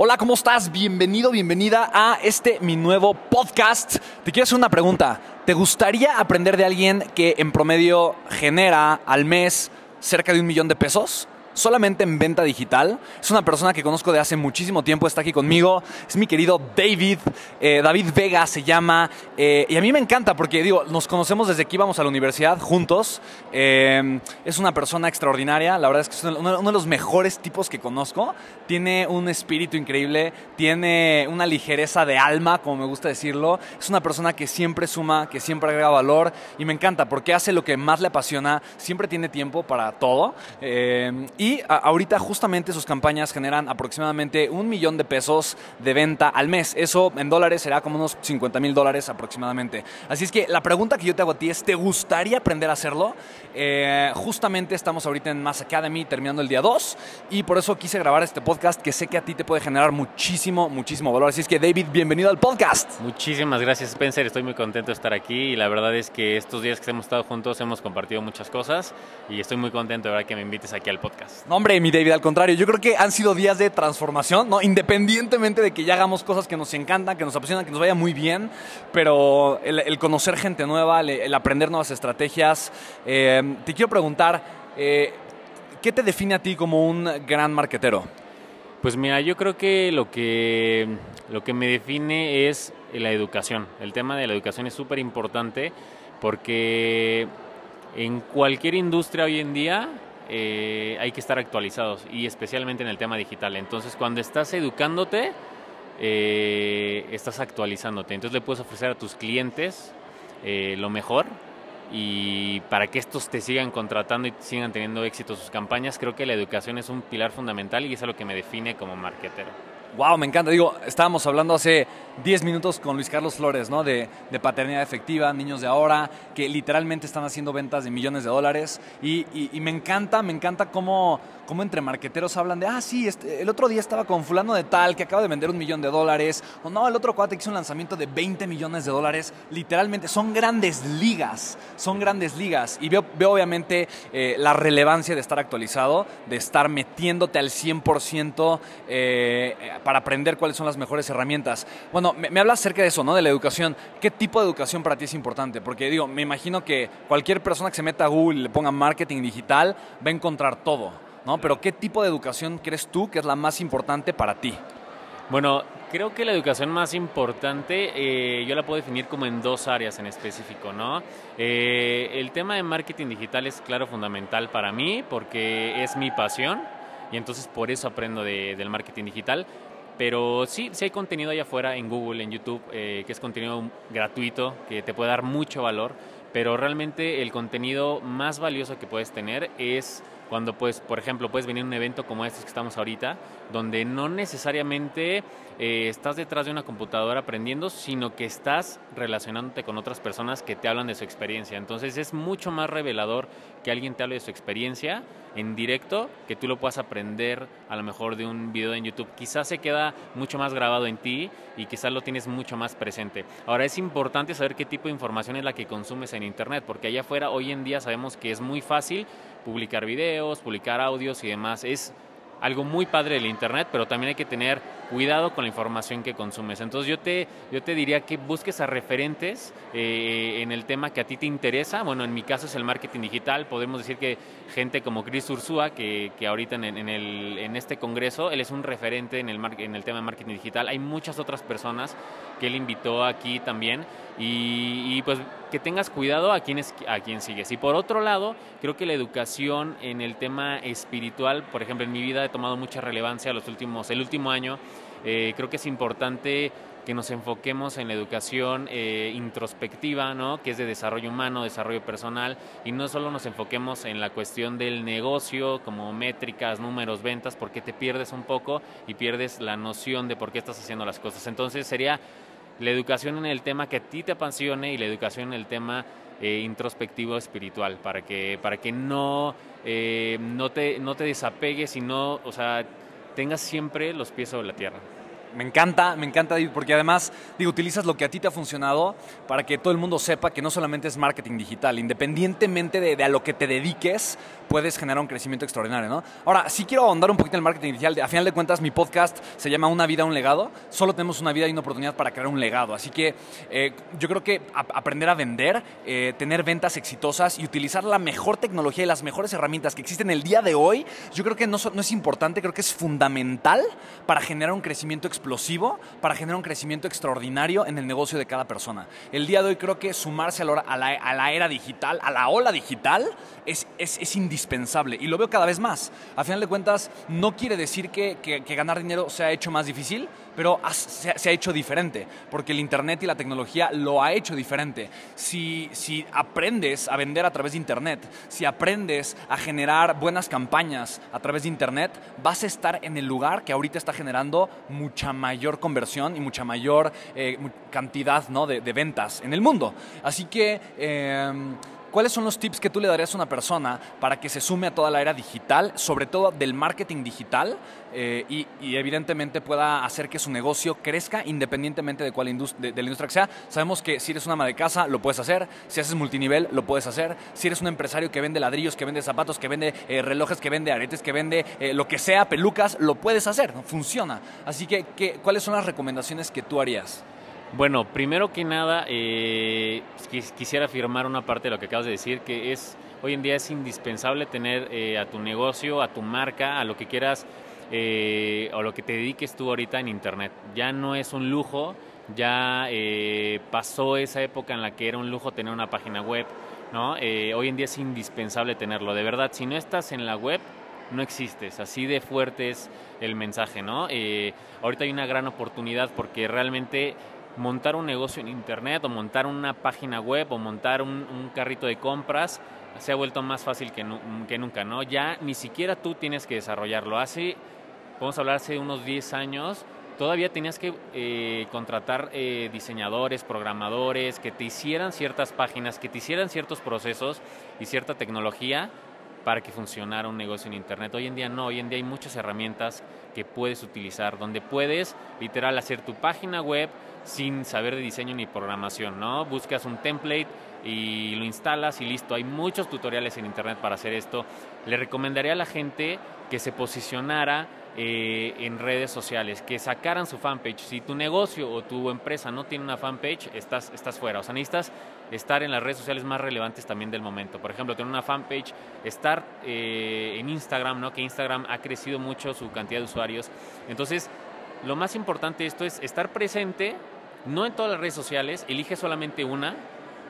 Hola, ¿cómo estás? Bienvenido, bienvenida a este mi nuevo podcast. Te quiero hacer una pregunta. ¿Te gustaría aprender de alguien que en promedio genera al mes cerca de un millón de pesos? Solamente en venta digital. Es una persona que conozco de hace muchísimo tiempo, está aquí conmigo. Es mi querido David, eh, David Vega se llama. Eh, y a mí me encanta porque, digo, nos conocemos desde que íbamos a la universidad juntos. Eh, es una persona extraordinaria, la verdad es que es uno, de los mejores tipos que conozco. Tiene un espíritu increíble, tiene una ligereza de alma, como me gusta decirlo. Es una persona que siempre suma, que siempre agrega valor y me encanta porque hace lo que más le apasiona, siempre tiene tiempo para todo. y y ahorita justamente sus campañas generan aproximadamente un millón de pesos de venta al mes. Eso en dólares será como unos 50 mil dólares aproximadamente. Así es que la pregunta que yo te hago a ti es, ¿te gustaría aprender a hacerlo? Eh, justamente estamos ahorita en Mass Academy terminando el día 2 y por eso quise grabar este podcast que sé que a ti te puede generar muchísimo, muchísimo valor. Así es que David, bienvenido al podcast. Muchísimas gracias Spencer, estoy muy contento de estar aquí y la verdad es que estos días que hemos estado juntos hemos compartido muchas cosas y estoy muy contento de verdad que me invites aquí al podcast. No, hombre, mi David, al contrario, yo creo que han sido días de transformación, ¿no? Independientemente de que ya hagamos cosas que nos encantan, que nos apasionan, que nos vaya muy bien, pero el, conocer gente nueva, el, aprender nuevas estrategias. Eh, te quiero preguntar, eh, ¿qué te define a ti como un gran marquetero? Pues mira, yo creo que lo que, lo que me define es la educación. El tema de la educación es súper importante porque en cualquier industria hoy en día eh, hay que estar actualizados y especialmente en el tema digital. Entonces, cuando estás educándote, eh, estás actualizándote. Entonces, le puedes ofrecer a tus clientes lo mejor y para que estos te sigan contratando y sigan teniendo éxito sus campañas, creo que la educación es un pilar fundamental y es lo que me define como marketero. Wow, me encanta. Digo, estábamos hablando hace 10 minutos con Luis Carlos Flores, ¿no? De, paternidad efectiva, niños de ahora, que literalmente están haciendo ventas de millones de dólares. Y, me encanta, me encanta cómo, cómo entre marqueteros hablan de, ah, sí, este, el otro día estaba con fulano de tal que acaba de vender un millón de dólares. O no, el otro cuate que hizo un lanzamiento de 20 millones de dólares. Literalmente, son grandes ligas, son grandes ligas. Y veo, veo obviamente eh, la relevancia de estar actualizado, de estar metiéndote al 100% eh, para aprender cuáles son las mejores herramientas. Bueno, me, me hablas acerca de eso, ¿no? De la educación. ¿Qué tipo de educación para ti es importante? Porque digo, me imagino que cualquier persona que se meta a Google y le ponga marketing digital va a encontrar todo, ¿no? Pero ¿qué tipo de educación crees tú que es la más importante para ti? Bueno, creo que la educación más importante eh, yo la puedo definir como en dos áreas en específico, ¿no? Eh, el tema de marketing digital es claro fundamental para mí porque es mi pasión y entonces por eso aprendo del marketing digital. Pero sí, sí hay contenido allá afuera en Google, en YouTube, eh, que es contenido gratuito, que te puede dar mucho valor, pero realmente el contenido más valioso que puedes tener es cuando, pues, por ejemplo, puedes venir a un evento como este que estamos ahorita, donde no necesariamente eh, estás detrás de una computadora aprendiendo, sino que estás relacionándote con otras personas que te hablan de su experiencia. Entonces es mucho más revelador que alguien te hable de su experiencia en directo, que tú lo puedas aprender a lo mejor de un video en YouTube. Quizás se queda mucho más grabado en ti y quizás lo tienes mucho más presente. Ahora es importante saber qué tipo de información es la que consumes en Internet, porque allá afuera hoy en día sabemos que es muy fácil publicar videos, publicar audios y demás. Es algo muy padre del Internet, pero también hay que tener cuidado con la información que consumes. Entonces yo te, yo te diría que busques a referentes eh, en el tema que a ti te interesa. Bueno, en mi caso es el marketing digital. Podemos decir que gente como Chris Ursúa, que, que ahorita en, en, el, en este congreso, él es un referente en el, en el tema de marketing digital. Hay muchas otras personas que él invitó aquí también. Y, y, pues que tengas cuidado a quién, es, a quién sigues. Y por otro lado, creo que la educación en el tema espiritual, por ejemplo, en mi vida he tomado mucha relevancia los últimos, el último año. Eh, creo que es importante que nos enfoquemos en la educación eh, introspectiva, ¿no? que es de desarrollo humano, desarrollo personal, y no solo nos enfoquemos en la cuestión del negocio, como métricas, números, ventas, porque te pierdes un poco y pierdes la noción de por qué estás haciendo las cosas. Entonces sería la educación en el tema que a ti te apasione y la educación en el tema eh, introspectivo espiritual, para que, para que no, eh, no, te, no te desapegues y no, o sea, tengas siempre los pies sobre la tierra. Me encanta, me encanta, porque además, digo, utilizas lo que a ti te ha funcionado para que todo el mundo sepa que no solamente es marketing digital, independientemente de, a lo que te dediques, puedes generar un crecimiento extraordinario, ¿no? Ahora, sí quiero ahondar un poquito en el marketing digital. A final de cuentas, mi podcast se llama Una vida, un legado. Solo tenemos una vida y una oportunidad para crear un legado. Así que eh, yo creo que aprender a vender, eh, tener ventas exitosas y utilizar la mejor tecnología y las mejores herramientas que existen el día de hoy, yo creo que no, no es importante, creo que es fundamental para generar un crecimiento explosivo, para generar un crecimiento extraordinario en el negocio de cada persona. El día de hoy creo que sumarse a la, a la, era digital, a la ola digital, es, es, indispensable y lo veo cada vez más. A final de cuentas, no quiere decir que, que, que ganar dinero se ha hecho más difícil, pero se, ha hecho diferente, porque el Internet y la tecnología lo ha hecho diferente. Si, si aprendes a vender a través de Internet, si aprendes a generar buenas campañas a través de Internet, vas a estar en el lugar que ahorita está generando mucha mayor conversión y mucha mayor eh, cantidad ¿no? de, de, ventas en el mundo. Así que... Eh, ¿Cuáles son los tips que tú le darías a una persona para que se sume a toda la era digital, sobre todo del marketing digital, eh, y, evidentemente pueda hacer que su negocio crezca independientemente de cuál de, la industria que sea? Sabemos que si eres una ama de casa, lo puedes hacer. Si haces multinivel, lo puedes hacer. Si eres un empresario que vende ladrillos, que vende zapatos, que vende eh, relojes, que vende aretes, que vende eh, lo que sea, pelucas, lo puedes hacer. Funciona. Así que, ¿qué, ¿cuáles son las recomendaciones que tú harías? Bueno, primero que nada, eh, quisiera afirmar una parte de lo que acabas de decir, que es hoy en día es indispensable tener eh, a tu negocio, a tu marca, a lo que quieras eh, o lo que te dediques tú ahorita en Internet. Ya no es un lujo, ya eh, pasó esa época en la que era un lujo tener una página web, ¿no? hoy en día es indispensable tenerlo. De verdad, si no estás en la web, no existes. Así de fuerte es el mensaje, ¿no? ahorita hay una gran oportunidad porque realmente montar un negocio en internet o montar una página web o montar un, un carrito de compras se ha vuelto más fácil que, que, nunca, ¿no? Ya ni siquiera tú tienes que desarrollarlo. Hace, podemos hablar hace unos 10 años, todavía tenías que eh, contratar eh, diseñadores, programadores, que te hicieran ciertas páginas, que te hicieran ciertos procesos y cierta tecnología para que funcionara un negocio en Internet. Hoy en día no, hoy en día hay muchas herramientas que puedes utilizar, donde puedes literal hacer tu página web sin saber de diseño ni programación, ¿no? Buscas un template y lo instalas y listo. Hay muchos tutoriales en Internet para hacer esto. Le recomendaría a la gente que se posicionara eh, en redes sociales, que sacaran su fanpage. Si tu negocio o tu empresa no tiene una fanpage, estás, estás fuera. O sea, estar en las redes sociales más relevantes también del momento. Por ejemplo, tener una fanpage, estar eh, en Instagram, ¿no? que Instagram ha crecido mucho su cantidad de usuarios. Entonces, lo más importante de esto es estar presente, no en todas las redes sociales, elige solamente una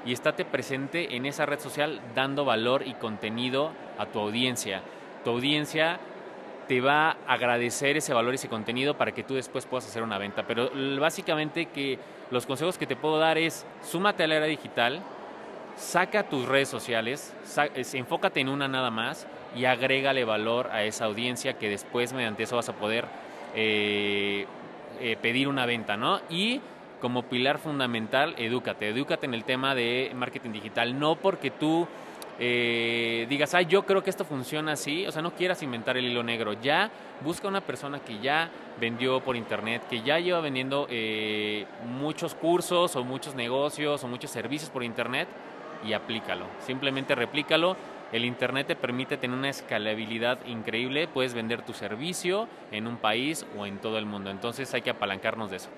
y estate presente en esa red social dando valor y contenido a tu audiencia. Tu audiencia te va a agradecer ese valor y ese contenido para que tú después puedas hacer una venta. Pero básicamente que los consejos que te puedo dar es súmate a la era digital, saca tus redes sociales, enfócate en una nada más y agrégale valor a esa audiencia que después mediante eso vas a poder eh, eh, pedir una venta, ¿no? Y como pilar fundamental, edúcate, edúcate en el tema de marketing digital, no porque tú eh, digas, ay, yo creo que esto funciona así, o sea, no quieras inventar el hilo negro, ya busca una persona que ya vendió por internet, que ya lleva vendiendo eh, muchos cursos o muchos negocios o muchos servicios por internet y aplícalo, simplemente replícalo. El Internet te permite tener una escalabilidad increíble, puedes vender tu servicio en un país o en todo el mundo, entonces hay que apalancarnos de eso.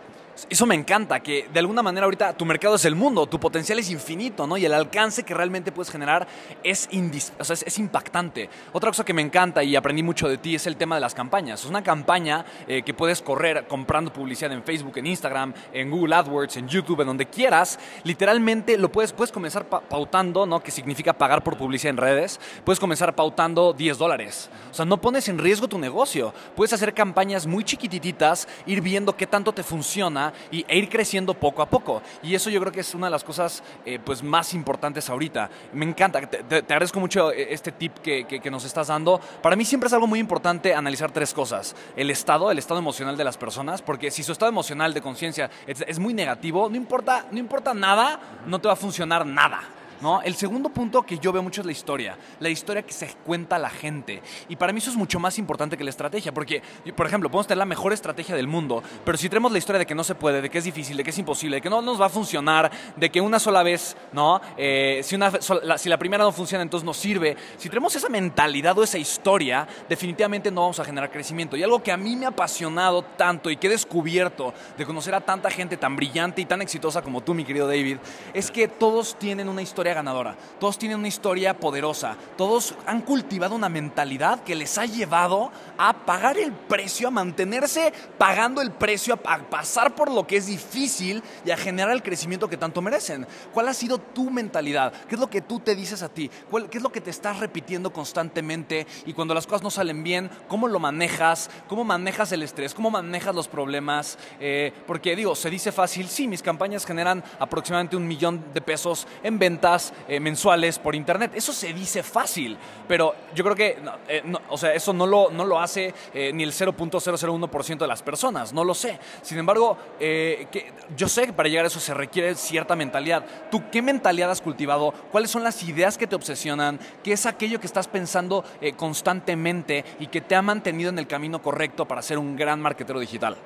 Eso me encanta, que de alguna manera ahorita tu mercado es el mundo, tu potencial es infinito, ¿no? Y el alcance que realmente puedes generar es, es, impactante. Otra cosa que me encanta y aprendí mucho de ti es el tema de las campañas. Es una campaña eh, que puedes correr comprando publicidad en Facebook, en Instagram, en Google AdWords, en YouTube, en donde quieras. Literalmente lo puedes, puedes comenzar pautando, ¿no? Que significa pagar por publicidad en redes. Puedes comenzar pautando 10 dólares. O sea, no pones en riesgo tu negocio. Puedes hacer campañas muy chiquititas, ir viendo qué tanto te funciona y, e ir creciendo poco a poco. Y eso yo creo que es una de las cosas eh, pues más importantes ahorita. Me encanta, te, agradezco mucho eh, este tip que, que, nos estás dando. Para mí siempre es algo muy importante analizar tres cosas. El estado, el estado emocional de las personas, porque si su estado emocional de conciencia es, es, muy negativo, no importa, no importa nada, no te va a funcionar nada. ¿No? El segundo punto que yo veo mucho es la historia, la historia que se cuenta a la gente. Y para mí eso es mucho más importante que la estrategia, porque, por ejemplo, podemos tener la mejor estrategia del mundo, pero si tenemos la historia de que no se puede, de que es difícil, de que es imposible, de que no nos va a funcionar, de que una sola vez, ¿no? Eh, si, una, si la primera no funciona, entonces no sirve. Si tenemos esa mentalidad o esa historia, definitivamente no vamos a generar crecimiento. Y algo que a mí me ha apasionado tanto y que he descubierto de conocer a tanta gente tan brillante y tan exitosa como tú, mi querido David, es que todos tienen una historia ganadora, todos tienen una historia poderosa, todos han cultivado una mentalidad que les ha llevado a pagar el precio, a mantenerse pagando el precio, a pasar por lo que es difícil y a generar el crecimiento que tanto merecen. ¿Cuál ha sido tu mentalidad? ¿Qué es lo que tú te dices a ti? ¿Qué es lo que te estás repitiendo constantemente? Y cuando las cosas no salen bien, ¿cómo lo manejas? ¿Cómo manejas el estrés? ¿Cómo manejas los problemas? Eh, porque digo, se dice fácil, sí, mis campañas generan aproximadamente un millón de pesos en ventas, eh, mensuales por internet. Eso se dice fácil, pero yo creo que, eh, o sea, eso no lo, no lo hace eh, ni el 0.001% de las personas, no lo sé. Sin embargo, que, yo sé que para llegar a eso se requiere cierta mentalidad. ¿Tú qué mentalidad has cultivado? ¿Cuáles son las ideas que te obsesionan? ¿Qué es aquello que estás pensando constantemente y que te ha mantenido en el camino correcto para ser un gran marketero digital?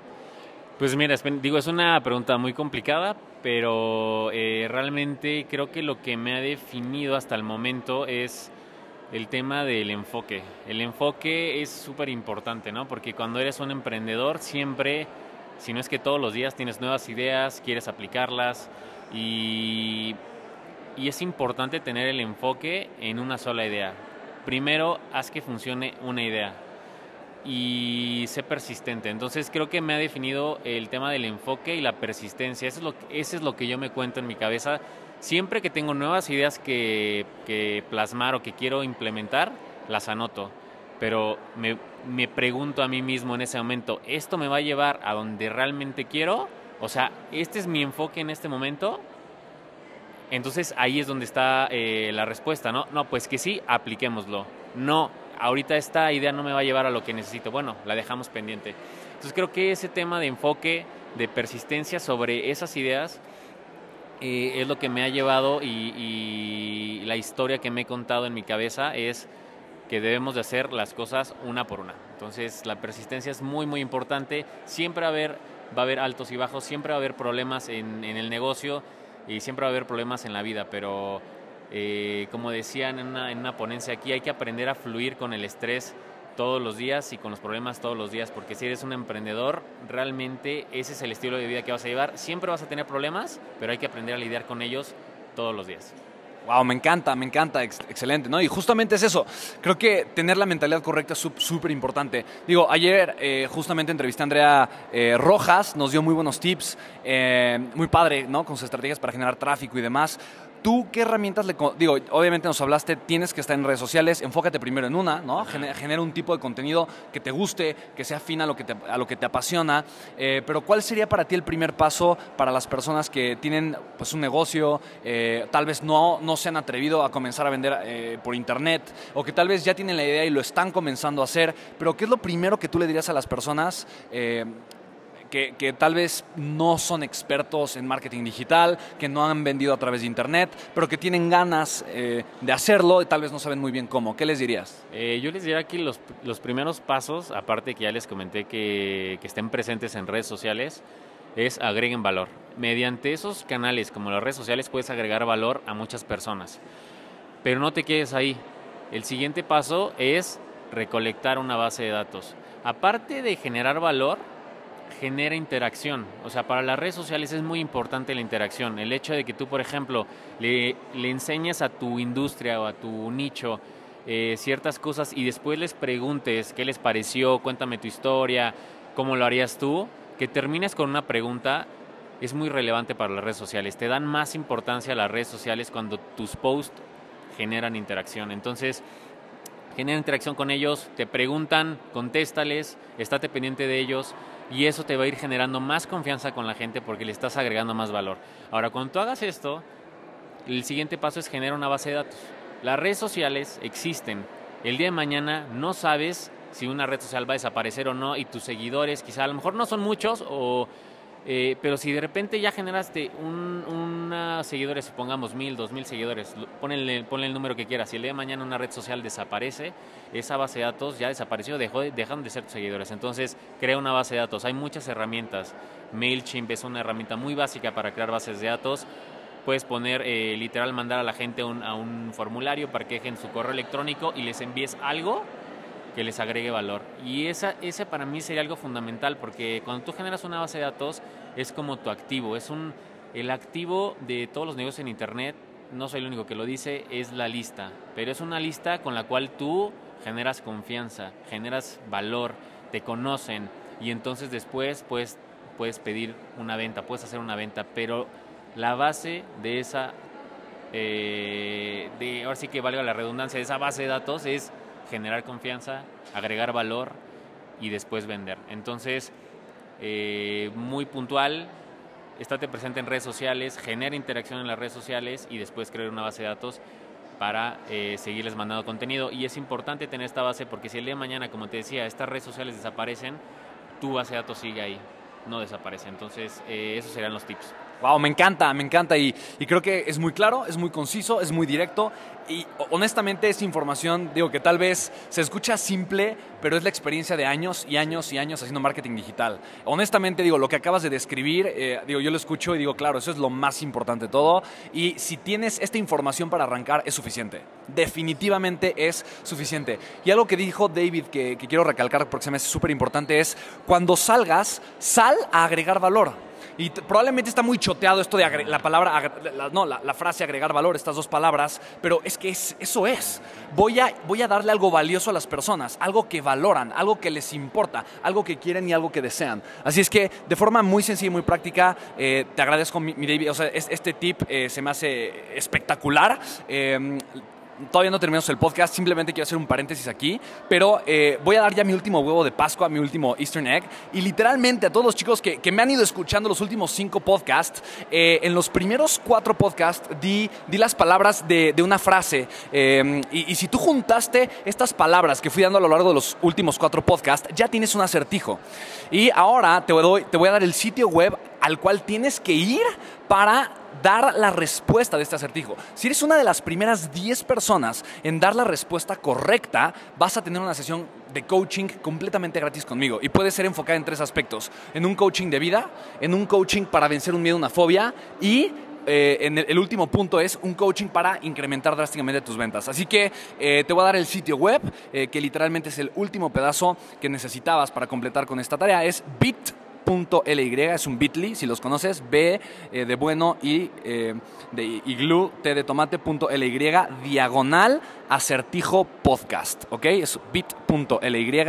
Pues mira, digo, es una pregunta muy complicada, pero eh, realmente creo que lo que me ha definido hasta el momento es el tema del enfoque. El enfoque es súper importante, ¿no? Porque cuando eres un emprendedor siempre, si no es que todos los días tienes nuevas ideas, quieres aplicarlas y, y es importante tener el enfoque en una sola idea. Primero, haz que funcione una idea y sé persistente. Entonces creo que me ha definido el tema del enfoque y la persistencia. Eso es lo, ese es lo que yo me cuento en mi cabeza. Siempre que tengo nuevas ideas que, que plasmar o que quiero implementar, las anoto. Pero me, me pregunto a mí mismo en ese momento, ¿esto me va a llevar a donde realmente quiero? O sea, ¿este es mi enfoque en este momento? Entonces ahí es donde está eh, la respuesta, ¿no? No, pues que sí, apliquémoslo. No, ahorita esta idea no me va a llevar a lo que necesito. Bueno, la dejamos pendiente. Entonces creo que ese tema de enfoque, de persistencia sobre esas ideas, eh, es lo que me ha llevado y, la historia que me he contado en mi cabeza es que debemos de hacer las cosas una por una. Entonces la persistencia es muy muy importante. Siempre va a haber, va a haber altos y bajos, siempre va a haber problemas en, en el negocio y siempre va a haber problemas en la vida, pero eh, como decían en una, ponencia aquí, hay que aprender a fluir con el estrés todos los días y con los problemas todos los días, porque si eres un emprendedor, realmente ese es el estilo de vida que vas a llevar. Siempre vas a tener problemas, pero hay que aprender a lidiar con ellos todos los días. Wow, me encanta, me encanta, excelente, ¿no? Y justamente es eso. Creo que tener la mentalidad correcta es súper importante. Digo, ayer eh, justamente entrevisté a Andrea eh, Rojas, nos dio muy buenos tips, muy padre, ¿no? Con sus estrategias para generar tráfico y demás. ¿Tú qué herramientas le... Digo, obviamente nos hablaste, tienes que estar en redes sociales, enfócate primero en una, ¿no? Genera, un tipo de contenido que te guste, que sea afín a lo que te, a lo que te apasiona. Eh, pero ¿cuál sería para ti el primer paso para las personas que tienen pues, un negocio, eh, tal vez no, no se han atrevido a comenzar a vender eh, por internet, o que tal vez ya tienen la idea y lo están comenzando a hacer, pero ¿qué es lo primero que tú le dirías a las personas que, tal vez no son expertos en marketing digital, que no han vendido a través de Internet, pero que tienen ganas eh, de hacerlo y tal vez no saben muy bien cómo. ¿Qué les dirías? Eh, yo les diría que los, los, primeros pasos, aparte que ya les comenté que, que estén presentes en redes sociales, es agreguen valor. Mediante esos canales como las redes sociales puedes agregar valor a muchas personas. Pero no te quedes ahí. el siguiente paso es recolectar una base de datos. Aparte de generar valor, genera interacción. O sea, para las redes sociales es muy importante la interacción. El hecho de que tú, por ejemplo, le, le enseñes a tu industria o a tu nicho eh, ciertas cosas y después les preguntes qué les pareció, cuéntame tu historia, cómo lo harías tú, que termines con una pregunta es muy relevante para las redes sociales. Te dan más importancia a las redes sociales cuando tus posts generan interacción. Entonces, genera interacción con ellos, te preguntan, contéstales, estate pendiente de ellos y eso te va a ir generando más confianza con la gente porque le estás agregando más valor. Ahora, cuando tú hagas esto, el siguiente paso es generar una base de datos. Las redes sociales existen. El día de mañana no sabes si una red social va a desaparecer o no y tus seguidores quizá a lo mejor no son muchos o eh, pero si de repente ya generaste un, una seguidores, supongamos mil, dos mil seguidores, ponle, ponle, el número que quieras, si el día de mañana una red social desaparece, esa base de datos ya desapareció, dejó, dejan de ser tus seguidores. Entonces, crea una base de datos. Hay muchas herramientas. MailChimp es una herramienta muy básica para crear bases de datos. Puedes poner, eh, literal, mandar a la gente un, a un formulario para que dejen su correo electrónico y les envíes algo que les agregue valor. Y esa, ese para mí sería algo fundamental porque cuando tú generas una base de datos es como tu activo, es un, el activo de todos los negocios en Internet, no soy el único que lo dice, es la lista, pero es una lista con la cual tú generas confianza, generas valor, te conocen y entonces después puedes, puedes pedir una venta, puedes hacer una venta, pero la base de esa, eh, de, ahora sí que valga la redundancia, de esa base de datos es generar confianza, agregar valor y después vender. Entonces, eh, muy puntual, estate presente en redes sociales, genera interacción en las redes sociales y después crear una base de datos para eh, seguirles mandando contenido. Y es importante tener esta base porque si el día de mañana, como te decía, estas redes sociales desaparecen, tu base de datos sigue ahí, no desaparece. Entonces, eh, esos serían los tips. Wow, me encanta, me encanta y, y, creo que es muy claro, es muy conciso, es muy directo y honestamente es información, digo que tal vez se escucha simple, pero es la experiencia de años y años y años haciendo marketing digital. Honestamente digo, lo que acabas de describir, eh, digo, yo lo escucho y digo, claro, eso es lo más importante de todo y si tienes esta información para arrancar es suficiente, definitivamente es suficiente. Y algo que dijo David que, que quiero recalcar porque se me hace súper importante es, cuando salgas, sal a agregar valor. Y probablemente está muy choteado esto de la palabra, la, no, la, frase agregar valor, estas dos palabras, pero es que es, eso es. Voy a, voy a darle algo valioso a las personas, algo que valoran, algo que les importa, algo que quieren y algo que desean. Así es que de forma muy sencilla y muy práctica, eh, te agradezco, mi, mi, David, o sea, este tip eh, se me hace espectacular. Eh, todavía no terminamos el podcast, simplemente quiero hacer un paréntesis aquí, pero eh, voy a dar ya mi último huevo de Pascua, mi último Eastern Egg, y literalmente a todos los chicos que, que me han ido escuchando los últimos cinco podcasts, eh, en los primeros cuatro podcasts di, di las palabras de, de una frase, eh, y, y, si tú juntaste estas palabras que fui dando a lo largo de los últimos cuatro podcasts, ya tienes un acertijo. Y ahora te voy, te voy a dar el sitio web al cual tienes que ir para dar la respuesta de este acertijo. Si eres una de las primeras 10 personas en dar la respuesta correcta, vas a tener una sesión de coaching completamente gratis conmigo y puede ser enfocada en tres aspectos. En un coaching de vida, en un coaching para vencer un miedo, una fobia y eh, en el, último punto es un coaching para incrementar drásticamente tus ventas. Así que eh, te voy a dar el sitio web, eh, que literalmente es el último pedazo que necesitabas para completar con esta tarea. Es bit es un bit.ly, si los conoces, B eh, de bueno y eh, de iglú, T de tomate, .ly, diagonal acertijo podcast, ¿ok? Es bit.ly,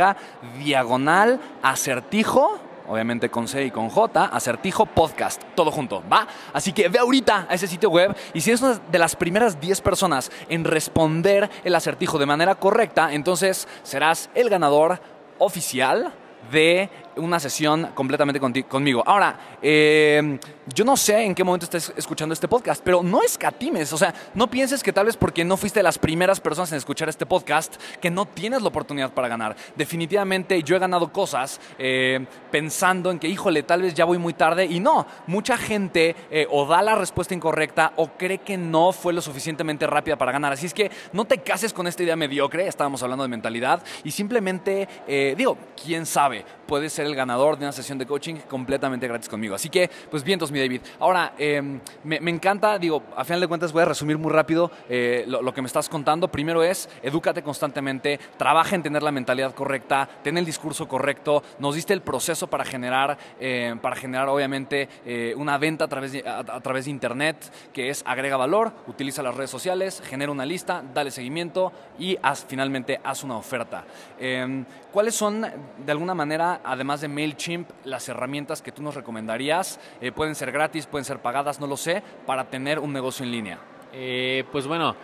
diagonal acertijo obviamente con C y con J, Acertijo Podcast, todo junto, ¿va? Así que ve ahorita a ese sitio web y si eres una de las primeras 10 personas en responder el acertijo de manera correcta, entonces serás el ganador oficial de una sesión completamente conmigo. Ahora, eh, yo no sé en qué momento estés escuchando este podcast, pero no escatimes, o sea, no pienses que tal vez porque no fuiste de las primeras personas en escuchar este podcast, que no tienes la oportunidad para ganar. Definitivamente yo he ganado cosas eh, pensando en que, híjole, tal vez ya voy muy tarde y no, mucha gente eh, o da la respuesta incorrecta o cree que no fue lo suficientemente rápida para ganar. Así es que no te cases con esta idea mediocre, estábamos hablando de mentalidad, y simplemente, digo, quién sabe, puede ser el ganador de una sesión de coaching completamente gratis conmigo. Así que, pues vientos, mi David. Ahora, em, me, encanta, digo, a final de cuentas voy a resumir muy rápido eh, lo, que me estás contando. Primero es, edúcate constantemente, trabaja en tener la mentalidad correcta, ten el discurso correcto. Nos diste el proceso para generar, eh, para generar obviamente, eh, una venta a través, de, a, través de Internet, que es agrega valor, utiliza las redes sociales, genera una lista, dale seguimiento y finalmente haz una oferta. Em, ¿Cuáles son, de alguna manera, además de MailChimp, las herramientas que tú nos recomendarías? Eh, pueden ser gratis, pueden ser pagadas, no lo sé, para tener un negocio en línea. Eh, pues bueno,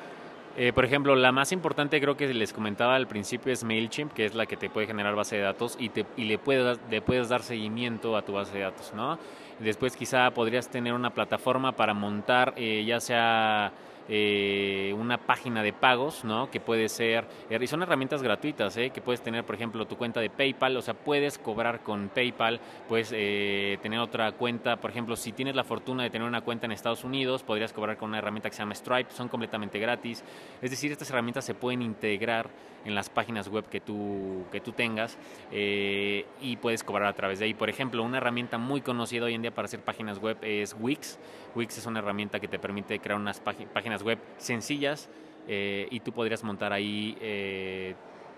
eh, por ejemplo, la más importante creo que les comentaba al principio es MailChimp, que es la que te puede generar base de datos y, te, y le, puedes, le puedes dar seguimiento a tu base de datos, ¿no? Después quizá podrías tener una plataforma para montar ya sea eh, una página de pagos, ¿no? Que puede ser, eh, y son herramientas gratuitas, ¿eh? Que puedes tener, por ejemplo, tu cuenta de PayPal, o sea, puedes cobrar con PayPal, puedes tener otra cuenta, por ejemplo, si tienes la fortuna de tener una cuenta en Estados Unidos, podrías cobrar con una herramienta que se llama Stripe, son completamente gratis. Es decir, estas herramientas se pueden integrar en las páginas web que tú, que tú tengas y puedes cobrar a través de ahí. Por ejemplo, una herramienta muy conocida hoy en día para hacer páginas web es Wix. Wix es una herramienta que te permite crear unas páginas web sencillas eh, y tú podrías montar ahí eh,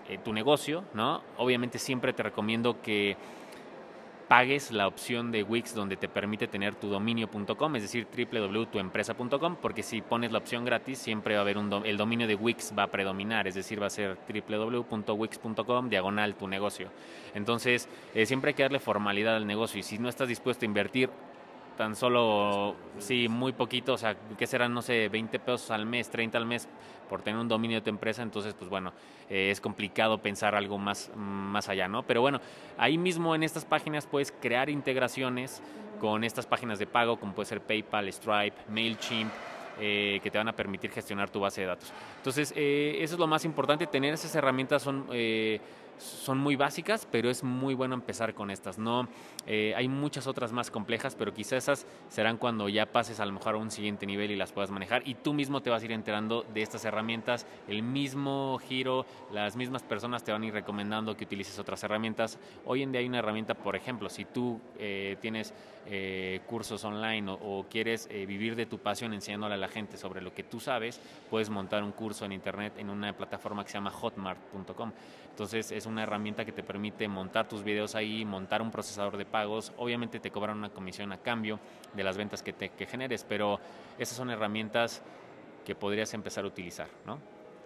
eh, tu negocio, ¿no? Obviamente siempre te recomiendo que pagues la opción de Wix donde te permite tener tu dominio.com, es decir, www.tuempresa.com, porque si pones la opción gratis siempre va a haber un el dominio de Wix va a predominar, es decir, va a ser www.wix.com diagonal tu negocio. Entonces, siempre hay que darle formalidad al negocio y si no estás dispuesto a invertir tan solo, sí, muy poquito, o sea, que serán, no sé, 20 pesos al mes, 30 al mes por tener un dominio de tu empresa, entonces, pues bueno, eh, es complicado pensar algo más, más allá, ¿no? Pero bueno, ahí mismo en estas páginas puedes crear integraciones con estas páginas de pago, como puede ser PayPal, Stripe, MailChimp, eh, que te van a permitir gestionar tu base de datos. Entonces, eh, eso es lo más importante, tener esas herramientas son son muy básicas, pero es muy bueno empezar con estas. No, eh, hay muchas otras más complejas, pero quizás esas serán cuando ya pases a lo mejor a un siguiente nivel y las puedas manejar y tú mismo te vas a ir enterando de estas herramientas, el mismo giro, las mismas personas te van a ir recomendando que utilices otras herramientas. Hoy en día hay una herramienta, por ejemplo, si tú eh, tienes eh, cursos online o, quieres vivir de tu pasión enseñándole a la gente sobre lo que tú sabes, puedes montar un curso en internet en una plataforma que se llama hotmart.com. Entonces es una herramienta que te permite montar tus videos ahí, montar un procesador de pagos. Obviamente te cobran una comisión a cambio de las ventas que, te, que generes, pero esas son herramientas que podrías empezar a utilizar, ¿no?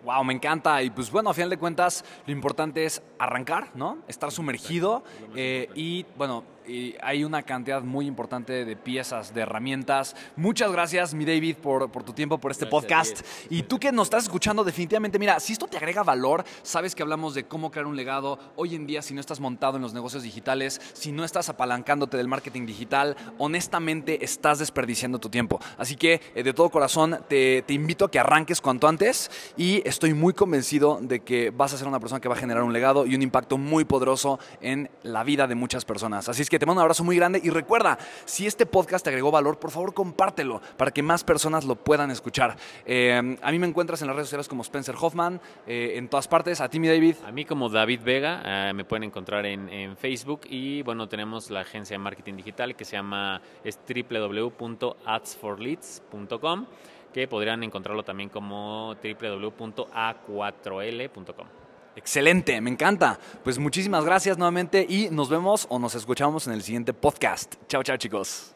Wow, me encanta. Y pues bueno, a final de cuentas, lo importante es arrancar, ¿no? Estar sumergido eh, y bueno, y hay una cantidad muy importante de piezas, de herramientas. Muchas gracias, mi David, por, por tu tiempo, por este podcast. Y tú que nos estás escuchando, definitivamente, mira, si esto te agrega valor, sabes que hablamos de cómo crear un legado. Hoy en día, si no estás montado en los negocios digitales, si no estás apalancándote del marketing digital, honestamente estás desperdiciando tu tiempo. Así que, eh, de todo corazón, te, te invito a que arranques cuanto antes y estoy muy convencido de que vas a ser una persona que va a generar un legado y un impacto muy poderoso en la vida de muchas personas. Así es que te mando un abrazo muy grande y recuerda, si este podcast te agregó valor, por favor compártelo para que más personas lo puedan escuchar. Eh, a mí me encuentras en las redes sociales como Spencer Hoffman, eh, en todas partes. A ti, mi David. A mí como David Vega, eh, me pueden encontrar en, Facebook y bueno, tenemos la agencia de marketing digital que se llama www.adsforleads.com que podrían encontrarlo también como www.a4l.com. Excelente, me encanta. Pues muchísimas gracias nuevamente y nos vemos o nos escuchamos en el siguiente podcast. Chao, chao chicos.